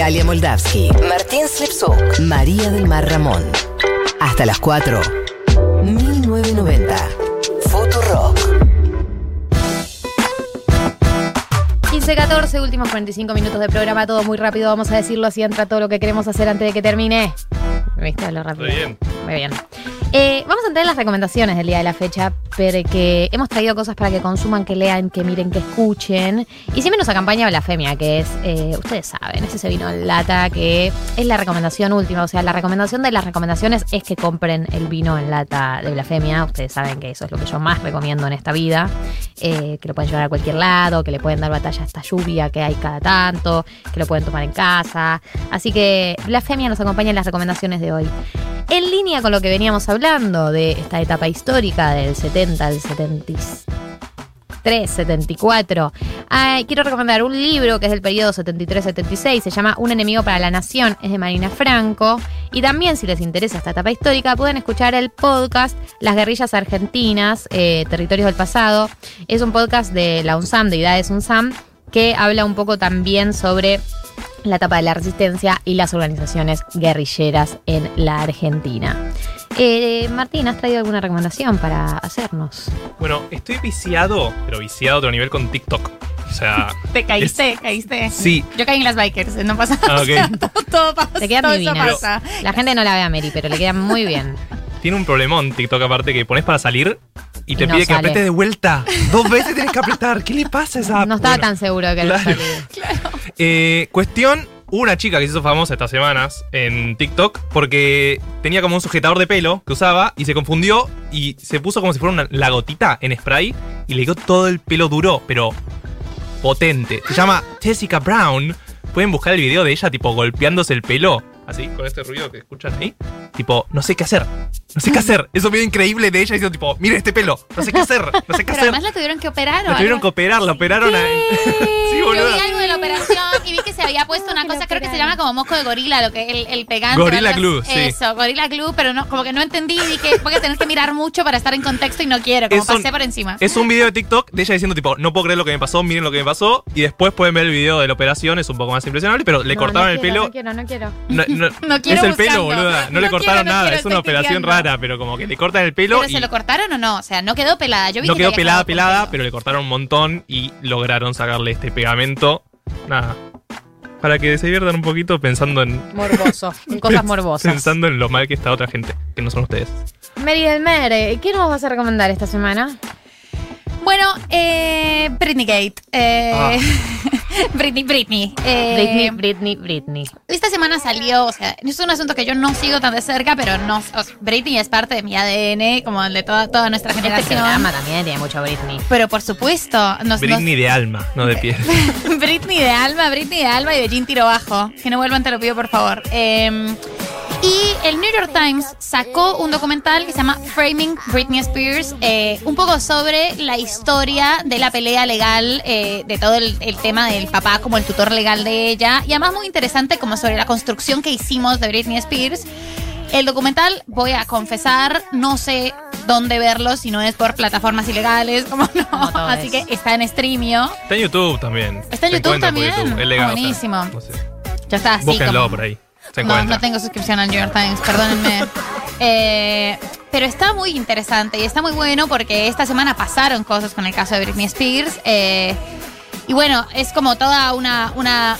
Galia Moldavsky, Martín Slipsuk, María del Mar Ramón. Hasta las 4. 1990. Futurock. 15, 14, últimos 45 minutos de programa, todo muy rápido, vamos a decirlo así, entra todo lo que queremos hacer antes de que termine. ¿Viste? Lo rápido. Muy bien. Muy bien. Eh, vamos a entrar en las recomendaciones del día de la fecha, porque hemos traído cosas para que consuman, que lean, que miren, que escuchen. Y siempre nos acompaña Blasfemia, que es, eh, ustedes saben, es ese vino en lata que es la recomendación última. O sea, la recomendación de las recomendaciones es que compren el vino en lata de Blasfemia. Ustedes saben que eso es lo que yo más recomiendo en esta vida. eh, que lo pueden llevar a cualquier lado, que le pueden dar batalla a esta lluvia que hay cada tanto, que lo pueden tomar en casa. Así que Blasfemia nos acompaña en las recomendaciones de hoy. En línea con lo que veníamos hablando de esta etapa histórica del 70 al 73, 74, ay, quiero recomendar un libro que es del periodo 73-76, se llama Un enemigo para la nación, es de Marina Franco. Y también, si les interesa esta etapa histórica, pueden escuchar el podcast Las guerrillas argentinas, eh, Territorios del Pasado. Es un podcast de la UNSAM, de Idades UNSAM, que habla un poco también sobre la etapa de la resistencia y las organizaciones guerrilleras en la Argentina. Eh, Martín, ¿has traído alguna recomendación para hacernos? Bueno, estoy viciado, pero viciado a otro nivel con TikTok. O sea, Te caíste, caíste. sí. Yo caí en las bikers, no pasa Ah, ok. nada. todo, todo pasa. Te quedan todo eso divinas. pasa. La gente no la ve a Mary, pero le quedan muy bien. Tiene un problemón TikTok aparte que pones para salir y te no pide que apretes de vuelta. Dos veces tienes que apretar. ¿Qué le pasa a esa No estaba Bueno, tan seguro de que lo claro. salía. Eh, cuestión, una chica que se hizo famosa estas semanas en TikTok porque tenía como un sujetador de pelo que usaba y se confundió y se puso como si fuera una, la gotita en spray y le quedó todo el pelo duro, pero potente. Se llama Jessica Brown. Pueden buscar el video de ella tipo golpeándose el pelo. Así, con este ruido que escuchan ahí. Tipo, no sé qué hacer. No sé qué hacer. Es un video increíble de ella diciendo tipo, mire este pelo. No sé qué hacer. No sé qué Pero hacer. además la tuvieron que operar. ¿o La tuvieron algo? que operar, la operaron a... sí, Yo boludo. vi algo de la operación y vi que se había puesto una que lo cosa, creo que se operaron? llama como mosco de gorila, lo que el, el pegante. Gorilla o algo glue, así. sí. Eso, gorila glue, pero no, como que no entendí y dije, voy a tener que mirar mucho para estar en contexto y no quiero, como Es un- pasé por encima. Es un video de TikTok de ella diciendo tipo, no puedo creer lo que me pasó, miren lo que me pasó. Y después pueden ver el video de la operación, es un poco más impresionable, pero le No, cortaron no el quiero, pelo. No quiero, no quiero. No, no- No quiero es el pelo, boluda. No, No le quiero, cortaron no nada, quiero, es una estoy operación cliqueando. Rara, pero como que le cortan el pelo ¿Pero y. se lo cortaron o no? O sea, no quedó pelada. Yo vi No que quedó pelada, pelada, pelo. pero le cortaron un montón y lograron sacarle este pegamento. Nada. Para que se diviertan un poquito pensando en. Morboso, en cosas morbosas. Pensando en lo mal que está otra gente, que no son ustedes. Mary del Mere, ¿qué nos vas a recomendar esta semana? Bueno, eh, Britney Gate. Eh, Ah. Britney, Britney. Eh, Britney, Britney, Britney. Esta semana salió, o sea, es un asunto que yo no sigo tan de cerca, pero no, o sea, Britney es parte de mi ADN, como el de toda, toda nuestra Este generación. programa también tiene mucho Britney. Pero por supuesto, nos, Britney de alma, no de piel. Britney de Alma, Britney de Alma y de Jean Tiro Bajo. Que no vuelvan, te lo pido por favor. Eh, y el New York Times sacó un documental que se llama Framing Britney Spears, eh, un poco sobre la historia de la pelea legal, eh, de todo el, el tema del papá como el tutor legal de ella, y además muy interesante como sobre la construcción que hicimos de Britney Spears. El documental, voy a confesar, no sé dónde verlo si no es por plataformas ilegales, como no. Como Así es. que está en Streamio. Está en YouTube también. ¿Está en YouTube también? Es legal. o sea, Buenísimo. no sé. Ya está así. Búsquenlo como- por ahí. Se no, no tengo suscripción al New York Times, perdónenme. Eh, pero está muy interesante y está muy bueno porque esta semana pasaron cosas con el caso de Britney Spears. eh, y bueno, es como toda una, una,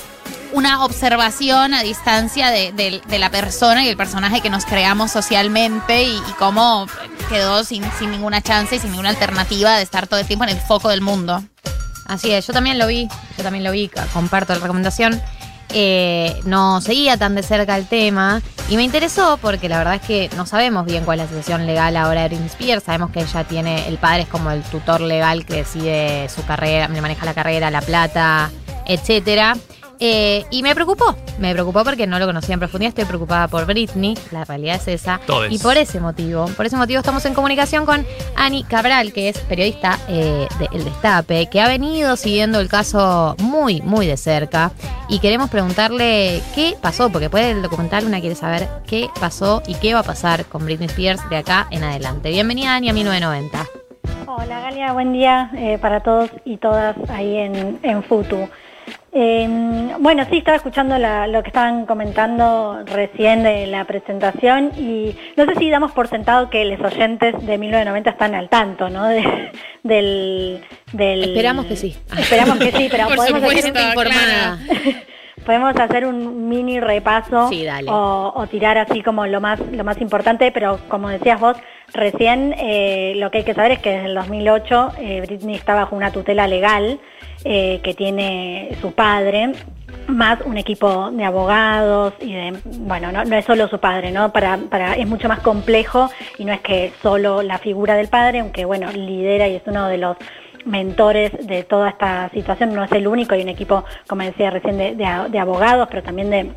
una observación a distancia de, de- de la persona y el personaje que nos creamos socialmente y, y cómo quedó sin, sin ninguna chance y sin ninguna alternativa de estar todo el tiempo en el foco del mundo. Así es, yo también lo vi, yo también lo vi, comparto la recomendación. Eh, no seguía tan de cerca el tema y me interesó porque la verdad es que no sabemos bien cuál es la situación legal ahora de Britney Spears. Sabemos que ella tiene, el padre es como el tutor legal que decide su carrera, le maneja la carrera, la plata, etcétera. Eh, y me preocupó, me preocupó porque no lo conocía en profundidad, estoy preocupada por Britney, la realidad es esa. Todes. Y por ese motivo, por ese motivo estamos en comunicación con Ani Cabral, que es periodista eh, de El Destape, que ha venido siguiendo el caso muy, muy de cerca. Y queremos preguntarle qué pasó, porque después del documental una quiere saber qué pasó y qué va a pasar con Britney Spears de acá en adelante. Bienvenida Ani a 1990. Hola Galia, buen día eh, para todos y todas ahí en, en Futu. Eh, bueno, sí, estaba escuchando la- lo que estaban comentando recién de la presentación y no sé si damos por sentado que los oyentes de 1990 están al tanto, ¿no? De- del, del- Esperamos que sí. Esperamos que sí, pero Por podemos supuesto. Informada. Podemos hacer un mini repaso Sí, dale. O, o tirar así como lo más, lo más importante, pero como decías vos, recién eh, lo que hay que saber es que desde el 2008 eh, Britney está bajo una tutela legal eh, que tiene su padre, más un equipo de abogados y de, bueno, no, no es solo su padre, ¿no? Para, para, es mucho más complejo y no es que solo la figura del padre, aunque bueno, lidera y es uno de los mentores de toda esta situación, no es el único, hay un equipo, como decía recién, de, de abogados, pero también de,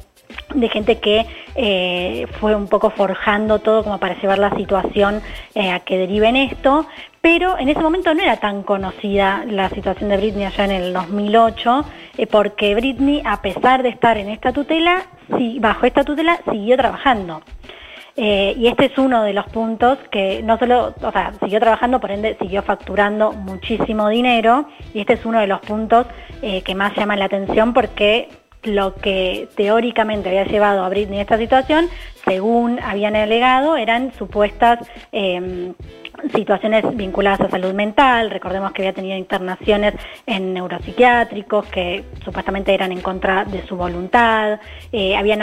gente que eh, fue un poco forjando todo como para llevar la situación eh, a que derive en esto, pero en ese momento no era tan conocida la situación de Britney allá en el 2008, eh, porque Britney, a pesar de estar en esta tutela, sí, bajo esta tutela, siguió trabajando. Eh, y este es uno de los puntos que no solo, o sea, siguió trabajando, por ende siguió facturando muchísimo dinero, y este es uno de los puntos eh, que más llaman la atención porque lo que teóricamente había llevado a Britney a esta situación, según habían alegado, eran supuestas eh, situaciones vinculadas a salud mental. Recordemos que había tenido internaciones en neuropsiquiátricos que supuestamente eran en contra de su voluntad. Eh, habían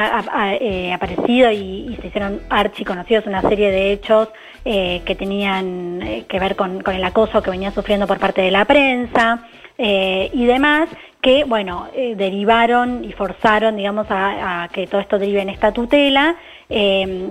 eh, aparecido y, se hicieron archiconocidos una serie de hechos eh, que tenían que ver con, con el acoso que venía sufriendo por parte de la prensa y demás que, bueno, derivaron y forzaron, digamos, a, a que todo esto derive en esta tutela. Eh,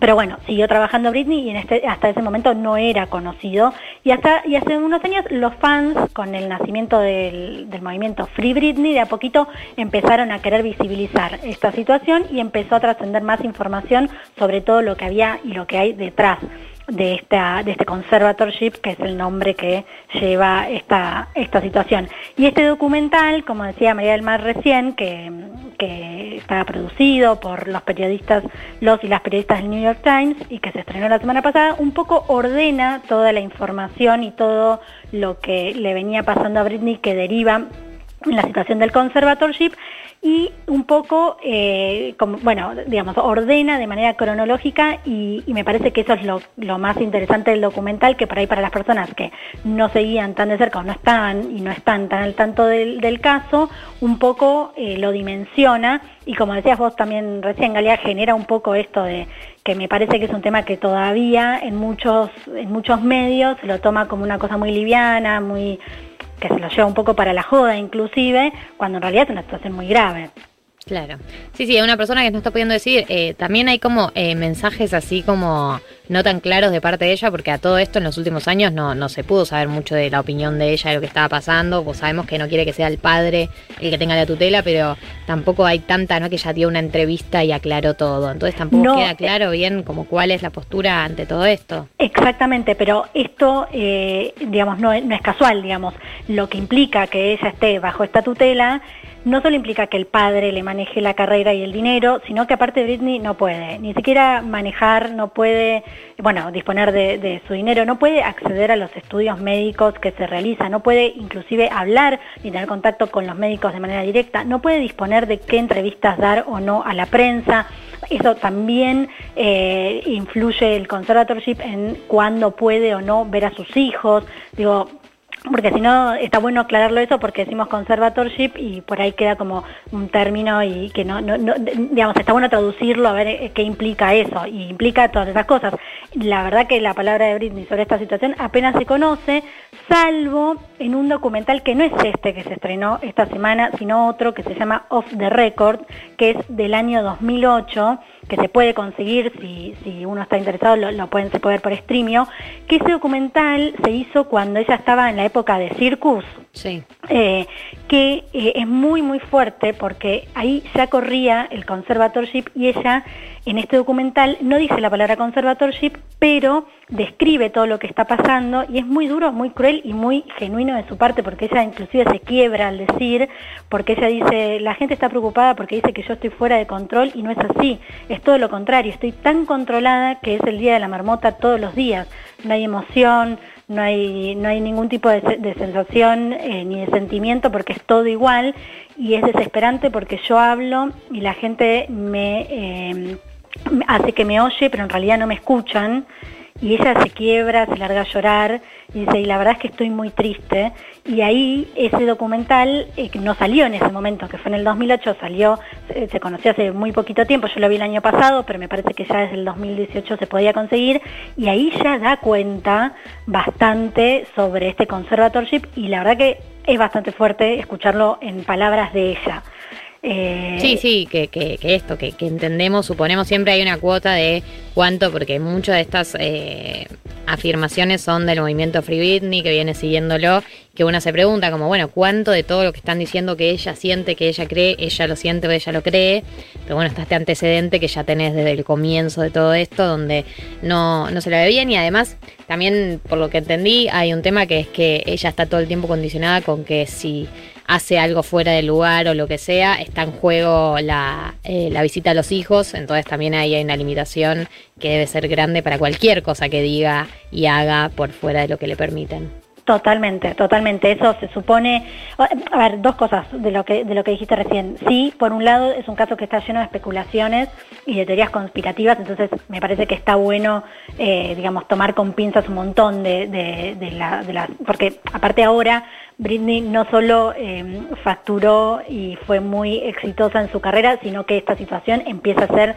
pero bueno, siguió trabajando Britney y en este, hasta ese momento no era conocido. Y, hasta, y hace unos años los fans, con el nacimiento del movimiento Free Britney, de a poquito empezaron a querer visibilizar esta situación y empezó a trascender más información sobre todo lo que había y lo que hay detrás de esta de este conservatorship que es el nombre que lleva esta esta situación. Y este documental como decía María del Mar recién que, que está producido por los periodistas los y las periodistas del New York Times y que se estrenó la semana pasada un poco ordena toda la información y todo lo que le venía pasando a Britney que deriva la situación del conservatorship y un poco, eh, bueno, digamos, ordena de manera cronológica y, me parece que eso es lo, más interesante del documental, que por ahí para las personas que no seguían tan de cerca o no están y no están tan al tanto del, caso, un poco eh, lo dimensiona y como decías vos también recién, Galia, genera un poco esto de que me parece que es un tema que todavía en muchos, en muchos medios se lo toma como una cosa muy liviana, muy que se lo lleva un poco para la joda inclusive, cuando en realidad es una situación muy grave. Claro. Sí, sí, una persona que no está pudiendo decir, eh, también hay como eh, mensajes así como no tan claros de parte de ella, porque a todo esto en los últimos años no, no se pudo saber mucho de la opinión de ella, de lo que estaba pasando, pues sabemos que no quiere que sea el padre el que tenga la tutela, pero tampoco hay tanta, ¿no? Que ella dio una entrevista y aclaró todo, entonces tampoco No, queda claro bien como cuál es la postura ante todo esto. Exactamente, pero esto, eh, digamos, no, no es casual, digamos. Lo que implica que ella esté bajo esta tutela no solo implica que el padre le maneje la carrera y el dinero, sino que aparte Britney no puede, ni siquiera manejar, no puede, bueno, disponer de, su dinero, no puede acceder a los estudios médicos que se realizan, no puede inclusive hablar ni tener contacto con los médicos de manera directa, no puede disponer de qué entrevistas dar o no a la prensa. Eso también eh, influye el conservatorship en cuándo puede o no ver a sus hijos. Digo, porque si no, está bueno aclararlo eso porque decimos conservatorship y por ahí queda como un término y que no, no, no- digamos, está bueno traducirlo a ver qué implica eso y implica todas esas cosas. La verdad que la palabra de Britney sobre esta situación apenas se conoce, salvo en un documental que no es este que se estrenó esta semana, sino otro que se llama Off the Record, que es del año 2008 que se puede conseguir si, si uno está interesado, lo, pueden se ver por streamio, que ese documental se hizo cuando ella estaba en la época de Circus, Sí. Eh, que eh, es muy muy fuerte porque ahí ya corría el conservatorship y ella en este documental no dice la palabra conservatorship, pero describe todo lo que está pasando y es muy duro, muy cruel y muy genuino de su parte porque ella inclusive se quiebra al decir, porque ella dice, la gente está preocupada porque dice que yo estoy fuera de control y no es así, es todo lo contrario, estoy tan controlada que es el día de la marmota todos los días, no hay emoción, no hay, no hay ningún tipo de, de sensación eh, ni de sentimiento porque es todo igual y es desesperante porque yo hablo y la gente me eh, hace que me oye, pero en realidad no me escuchan y ella se quiebra, se larga a llorar y dice, y la verdad es que estoy muy triste. Y ahí ese documental eh, no salió en ese momento, que fue en el 2008, salió, se conoció hace muy poquito tiempo, yo lo vi el año pasado, pero me parece que ya desde el 2018 se podía conseguir, y ahí ya da cuenta bastante sobre este conservatorship y la verdad que es bastante fuerte escucharlo en palabras de ella. Eh, sí, sí, que, esto, que, entendemos, suponemos siempre hay una cuota de cuánto, porque muchas de estas eh, afirmaciones son del movimiento Free Britney, que viene siguiéndolo, que uno se pregunta como, bueno, ¿cuánto de todo lo que están diciendo que ella siente, que ella cree, ella lo siente o ella lo cree? Pero bueno, está este antecedente que ya tenés desde el comienzo de todo esto, donde no, no se la ve bien y además también, por lo que entendí, hay un tema que es que ella está todo el tiempo condicionada con que si hace algo fuera del lugar o lo que sea, está en juego la, eh, la visita a los hijos, entonces también ahí hay una limitación que debe ser grande para cualquier cosa que diga y haga por fuera de lo que le permiten. Totalmente, totalmente. Eso se supone. A ver, dos cosas de lo que de lo que dijiste recién. Sí, por un lado es un caso que está lleno de especulaciones y de teorías conspirativas, entonces me parece que está bueno, eh, digamos, tomar con pinzas un montón de, de, de la, de la, porque aparte ahora Britney no solo eh, facturó y fue muy exitosa en su carrera, sino que esta situación empieza a ser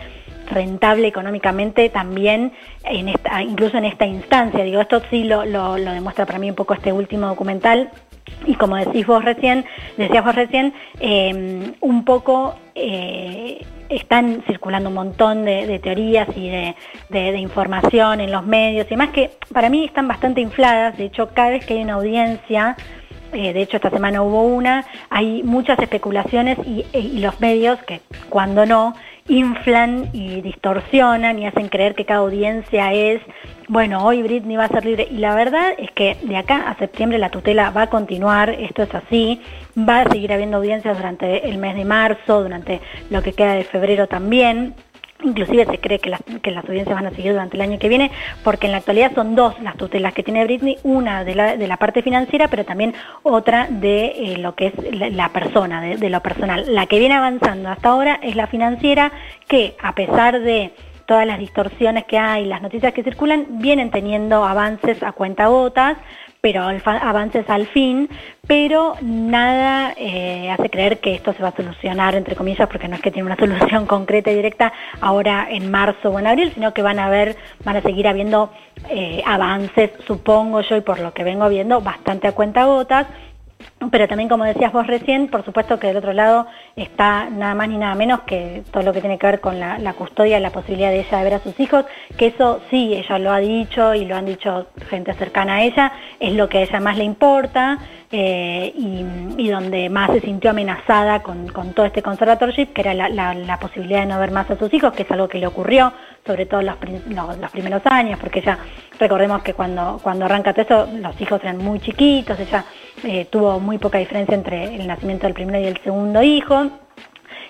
rentable económicamente también, en esta, incluso en esta instancia. Digo, esto sí lo, lo, demuestra para mí un poco este último documental. Y como decís vos recién, decías vos recién, eh, un poco eh, están circulando un montón de, teorías y de, de, información en los medios y más que para mí están bastante infladas. De hecho, cada vez que hay una audiencia eh, de hecho esta semana hubo una, hay muchas especulaciones y, y, los medios que cuando no inflan y distorsionan y hacen creer que cada audiencia es, bueno, hoy Britney va a ser libre. Y la verdad es que de acá a septiembre la tutela va a continuar, esto es así, va a seguir habiendo audiencias durante el mes de marzo, durante lo que queda de febrero también. Inclusive se cree que las, que las, audiencias van a seguir durante el año que viene, porque en la actualidad son dos las tutelas que tiene Britney, una de la, de la parte financiera, pero también otra de eh, lo que es la, persona, de, lo personal. La que viene avanzando hasta ahora es la financiera, que a pesar de todas las distorsiones que hay, las noticias que circulan, vienen teniendo avances a cuenta gotas, pero avances al fin, pero nada eh, hace creer que esto se va a solucionar, entre comillas, porque no es que tiene una solución concreta y directa ahora en marzo o en abril, sino que van a haber, van a seguir habiendo eh, avances, supongo yo, y por lo que vengo viendo, bastante a cuenta gotas, pero también, como decías vos recién, por supuesto que del otro lado está nada más ni nada menos que todo lo que tiene que ver con la, la, custodia, la posibilidad de ella de ver a sus hijos, que eso sí, ella lo ha dicho y lo han dicho gente cercana a ella, es lo que a ella más le importa eh, y, donde más se sintió amenazada con, con todo este conservatorship, que era la, posibilidad de no ver más a sus hijos, que es algo que le ocurrió, sobre todo los, los, los primeros años, porque ella, recordemos que cuando, cuando arranca todo eso, los hijos eran muy chiquitos, ella eh, tuvo muy poca diferencia entre el nacimiento del primero y el segundo hijo.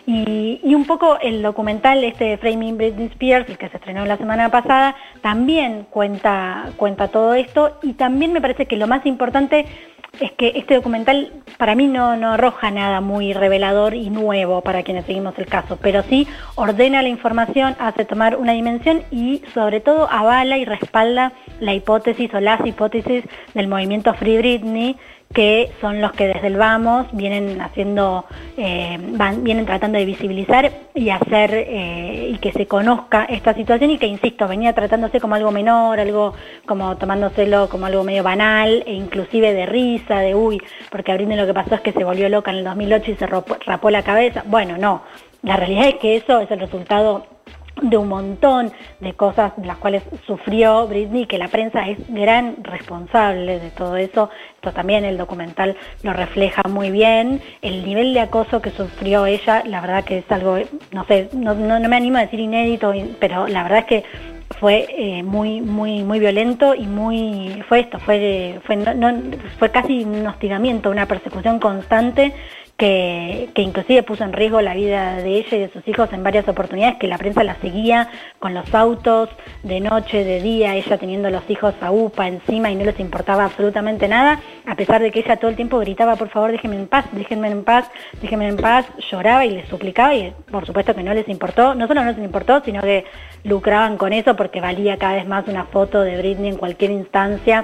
Y, un poco el documental este de Framing Britney Spears, el que se estrenó la semana pasada, también cuenta, cuenta todo esto y también me parece que lo más importante es que este documental para mí no, no arroja nada muy revelador y nuevo para quienes seguimos el caso, pero sí ordena la información, hace tomar una dimensión y sobre todo avala y respalda la hipótesis o las hipótesis del movimiento Free Britney que son los que desde el vamos vienen haciendo, eh, van, vienen tratando de visibilizar y hacer eh, y que se conozca esta situación y que, insisto, venía tratándose como algo menor, algo como tomándoselo como algo medio banal e inclusive de risa, de uy, porque a Britney lo que pasó es que se volvió loca en el 2008 y se rapó, rapó la cabeza. Bueno, no, la realidad es que eso es el resultado de un montón de cosas las cuales sufrió Britney, que la prensa es gran responsable de todo eso. Esto también el documental lo refleja muy bien. El nivel de acoso que sufrió ella, la verdad que es algo, no sé, no, no, me animo a decir inédito, pero la verdad es que fue eh, muy muy muy violento y muy fue esto fue fue no, fue casi un hostigamiento una persecución constante que, inclusive puso en riesgo la vida de ella y de sus hijos en varias oportunidades, que la prensa la seguía con los autos de noche, de día, ella teniendo los hijos a UPA encima y no les importaba absolutamente nada, a pesar de que ella todo el tiempo gritaba, por favor, déjenme en paz, déjenme en paz, déjenme en paz, lloraba y les suplicaba y por supuesto que no les importó, no solo no les importó, sino que lucraban con eso porque valía cada vez más una foto de Britney en cualquier instancia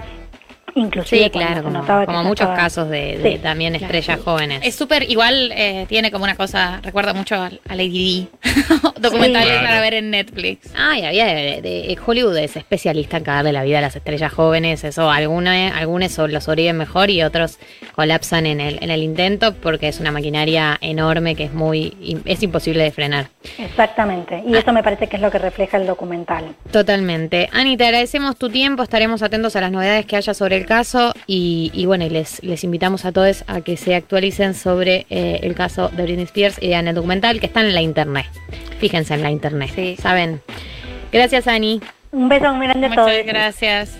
inclusive Sí, claro, como, muchos estaba- casos de, de Sí, también claro. estrellas jóvenes. Es súper, igual eh, tiene como una cosa, recuerda mucho a, a Lady D. Documentales Claro. para ver en Netflix. Ah, y había de, de- Hollywood es especialista en cagarle la vida a las estrellas jóvenes. Eso, algunos, algunos so- lo sobreviven mejor y otros colapsan en el, en el intento porque es una maquinaria enorme que es muy es imposible de frenar. Exactamente, y eso me parece que es lo que refleja el documental. Totalmente. Ani, te agradecemos tu tiempo, estaremos atentos a las novedades que haya sobre el caso y, y bueno, y les, les invitamos a todos a que se actualicen sobre eh, el caso de Britney Spears y vean el documental que está en la internet. Fíjense en la internet, Sí. ¿saben? Gracias, Ani. Un beso muy grande a todos. Muchas gracias.